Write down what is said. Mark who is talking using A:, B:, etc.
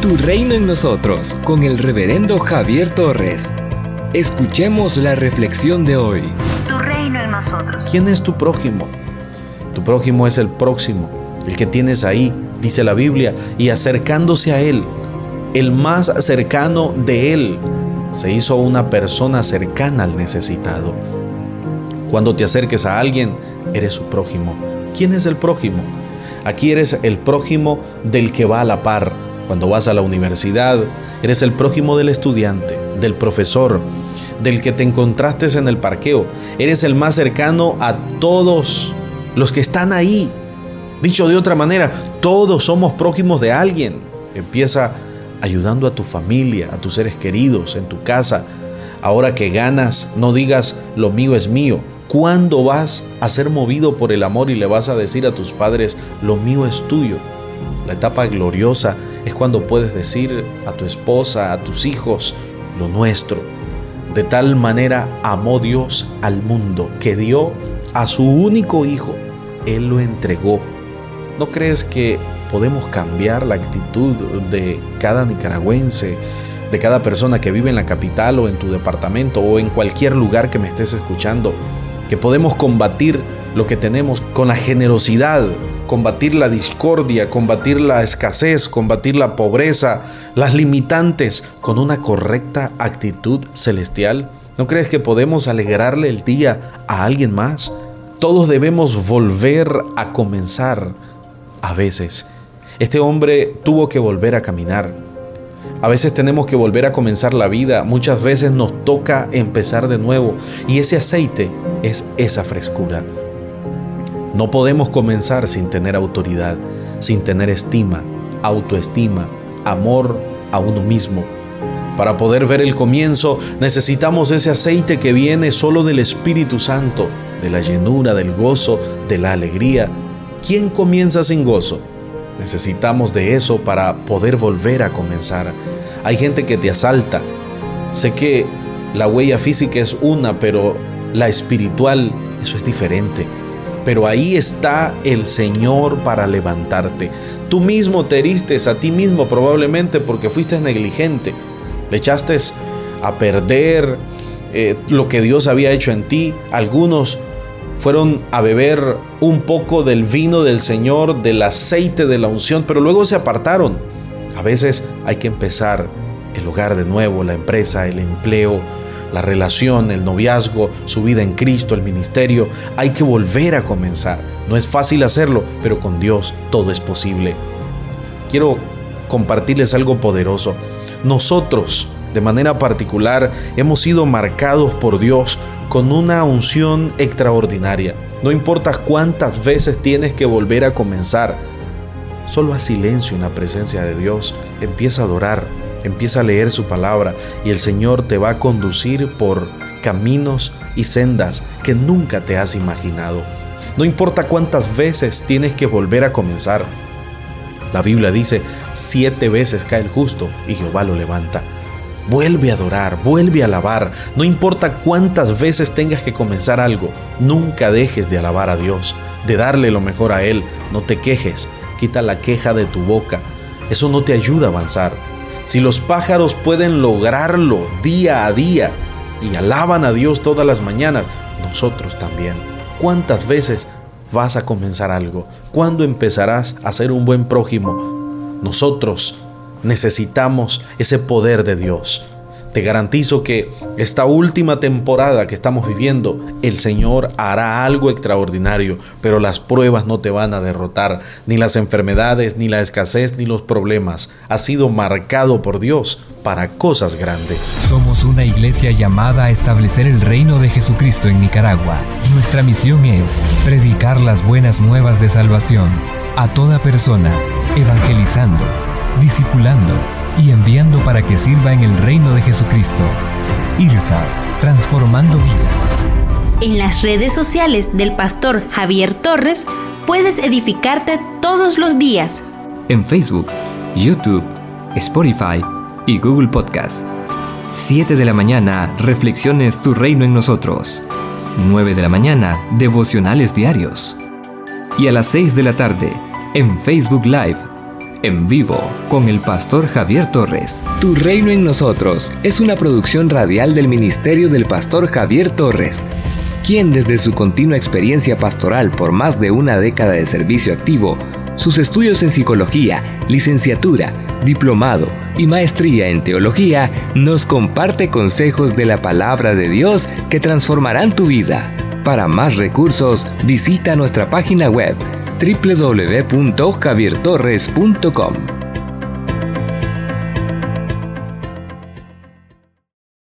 A: Tu reino en nosotros con el reverendo Javier Torres. Escuchemos la reflexión de hoy.
B: Tu reino en nosotros.
C: ¿Quién es tu prójimo? Tu prójimo es el próximo, el que tienes ahí, dice la Biblia, y acercándose a él, el más cercano de él, se hizo una persona cercana al necesitado. Cuando te acerques a alguien, eres su prójimo. ¿Quién es el prójimo? Aquí eres el prójimo del que va a la par. Cuando vas a la universidad, eres el prójimo del estudiante, del profesor, del que te encontraste en el parqueo. Eres el más cercano a todos los que están ahí. Dicho de otra manera, todos somos prójimos de alguien. Empieza ayudando a tu familia, a tus seres queridos, en tu casa. Ahora que ganas, no digas lo mío es mío. ¿Cuándo vas a ser movido por el amor y le vas a decir a tus padres, lo mío es tuyo? La etapa gloriosa es cuando puedes decir a tu esposa, a tus hijos, lo nuestro. De tal manera amó Dios al mundo que dio a su único hijo. Él lo entregó. ¿No crees que podemos cambiar la actitud de cada nicaragüense, de cada persona que vive en la capital o en tu departamento o en cualquier lugar que me estés escuchando, que podemos combatir lo que tenemos con la generosidad, combatir la discordia, combatir la escasez, combatir la pobreza, las limitantes con una correcta actitud celestial? ¿No crees que podemos alegrarle el día a alguien más? Todos debemos volver a comenzar a veces este hombre tuvo que volver a caminar. A veces tenemos que volver a comenzar la vida, muchas veces nos toca empezar de nuevo y ese aceite es esa frescura. No podemos comenzar sin tener autoridad, sin tener estima, autoestima, amor a uno mismo. Para poder ver el comienzo necesitamos ese aceite que viene solo del Espíritu Santo, de la llenura, del gozo, de la alegría. ¿Quién comienza sin gozo? Necesitamos de eso para poder volver a comenzar. Hay gente que te asalta. Sé que la huella física es una, pero la espiritual, eso es diferente. Pero ahí está el Señor para levantarte. Tú mismo te heriste a ti mismo probablemente porque fuiste negligente. Le echaste a perder eh, lo que Dios había hecho en ti. Algunos fueron a beber un poco del vino del Señor, del aceite de la unción, pero luego se apartaron. A veces hay que empezar el hogar de nuevo, la empresa, el empleo, la relación, el noviazgo, su vida en Cristo, el ministerio. Hay que volver a comenzar. No es fácil hacerlo, pero con Dios todo es posible. Quiero compartirles algo poderoso. Nosotros, de manera particular, hemos sido marcados por Dios con una unción extraordinaria. No importa cuántas veces tienes que volver a comenzar, solo a silencio en la presencia de Dios. Empieza a adorar, empieza a leer su palabra y el Señor te va a conducir por caminos y sendas que nunca te has imaginado. No importa cuántas veces tienes que volver a comenzar. La Biblia dice, siete veces cae el justo y Jehová lo levanta. Vuelve a adorar, vuelve a alabar. No importa cuántas veces tengas que comenzar algo, nunca dejes de alabar a Dios, de darle lo mejor a Él. No te quejes, quita la queja de tu boca. Eso no te ayuda a avanzar. Si los pájaros pueden lograrlo día a día y alaban a Dios todas las mañanas, nosotros también. ¿Cuántas veces vas a comenzar algo? ¿Cuándo empezarás a ser un buen prójimo? Nosotros necesitamos ese poder de Dios. Te garantizo que esta última temporada que estamos viviendo, el Señor hará algo extraordinario, pero las pruebas no te van a derrotar, ni las enfermedades, ni la escasez, ni los problemas. Ha sido marcado por Dios para cosas grandes.
A: Somos una iglesia llamada a establecer el reino de Jesucristo en Nicaragua. Nuestra misión es predicar las buenas nuevas de salvación a toda persona, evangelizando discipulando y enviando para que sirva en el reino de Jesucristo. IRSA, transformando vidas.
B: En las redes sociales del pastor Javier Torres puedes edificarte todos los días.
A: En Facebook, YouTube, Spotify y Google Podcast. 7 de la mañana, Reflexiones Tu Reino en Nosotros. 9 de la mañana, Devocionales Diarios. Y a las 6 de la tarde, en Facebook Live en vivo con el pastor Javier Torres. Tu reino en nosotros es una producción radial del ministerio del pastor Javier Torres, quien desde su continua experiencia pastoral por más de una década de servicio activo, sus estudios en psicología, licenciatura, diplomado y maestría en teología, nos comparte consejos de la palabra de Dios que transformarán tu vida. Para más recursos, visita nuestra página web www.javiertorres.com.